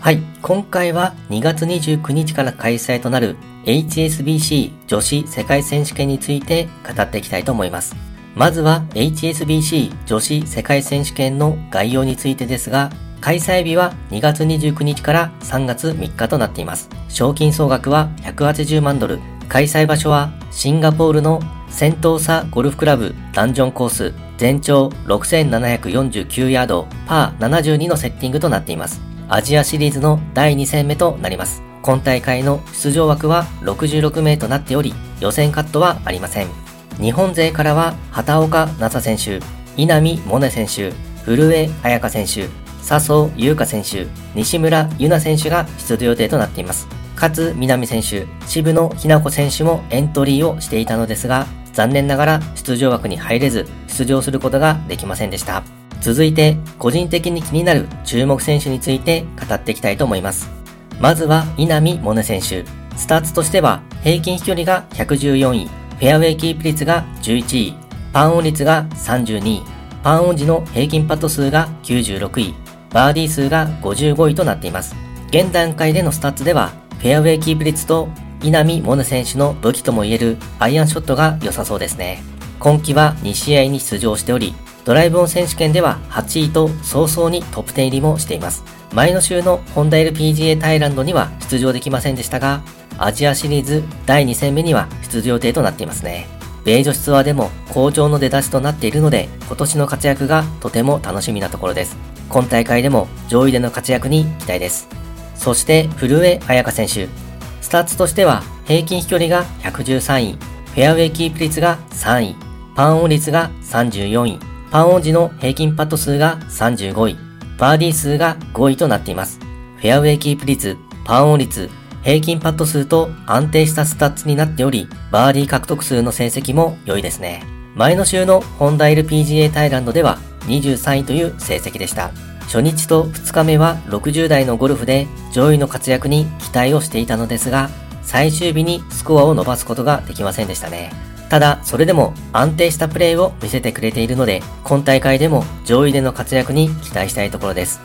はい、今回は2月29日から開催となる HSBC 女子世界選手権について語っていきたいと思います。まずは HSBC 女子世界選手権の概要についてですが、開催日は2月29日から3月3日となっています。賞金総額は180万ドル。開催場所はシンガポールのセントーサゴルフクラブダンジョンコース全長6749ヤードパー72のセッティングとなっています。アジアシリーズの第2戦目となります。今大会の出場枠は66名となっており、予選カットはありません。日本勢からは畑岡奈紗選手、稲見萌寧選手、古江彩香選手、笹生優香選手、西村優奈選手が出場予定となっています。勝南選手、渋野日向子選手もエントリーをしていたのですが、残念ながら出場枠に入れず、出場することができませんでした。続いて、個人的に気になる注目選手について語っていきたいと思います。まずは稲見萌寧選手。スタッツとしては平均飛距離が114位、フェアウェイキープ率が11位、パーオン率が32位、パーオン時の平均パット数が96位、バーディー数が55位となっています。現段階でのスタッツでは、フェアウェイキープ率と稲見萌寧選手の武器ともいえるアイアンショットが良さそうですね。今季は2試合に出場しており、ドライブオン選手権では8位と早々にトップ10入りもしています。前の週のホンダ LPGA タイランドには出場できませんでしたが、アジアシリーズ第2戦目には出場予定となっていますね。米女子ツアーでも好調の出だしとなっているので、今年の活躍がとても楽しみなところです。今大会でも上位での活躍に期待です。そして古江彩香選手。スタッツとしては平均飛距離が113位、フェアウェイキープ率が3位、パーオン率が34位、パーオン時の平均パット数が35位、バーディー数が5位となっています。フェアウェイキープ率、パーオン率、平均パット数と安定したスタッツになっており、バーディー獲得数の成績も良いですね。前の週のホンダ LPGA タイランドでは23位という成績でした。初日と2日目は60代のゴルフで上位の活躍に期待をしていたのですが、最終日にスコアを伸ばすことができませんでしたね。ただ、それでも安定したプレーを見せてくれているので、今大会でも上位での活躍に期待したいところです。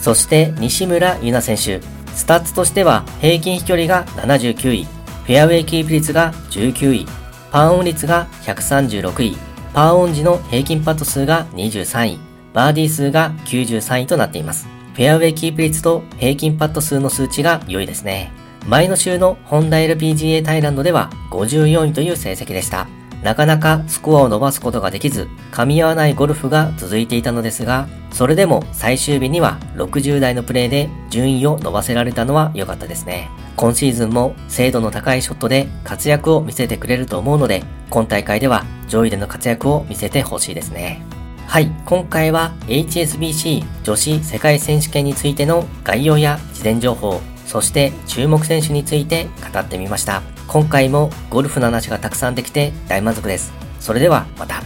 そして西村優菜選手。スタッツとしては平均飛距離が79位、フェアウェイキープ率が19位、パーオン率が136位、パーオン時の平均パット数が23位、バーディー数が93位となっています。フェアウェイキープ率と平均パット数の数値が良いですね。前の週のホンダ LPGA タイランドでは54位という成績でした。なかなかスコアを伸ばすことができず、噛み合わないゴルフが続いていたのですが、それでも最終日には60代のプレーで順位を伸ばせられたのは良かったですね。今シーズンも精度の高いショットで活躍を見せてくれると思うので、今大会では上位での活躍を見せてほしいですね。はい、今回は HSBC 女子世界選手権についての概要や事前情報、そして注目選手について語ってみました。今回もゴルフの話がたくさんできて大満足です。それではまた。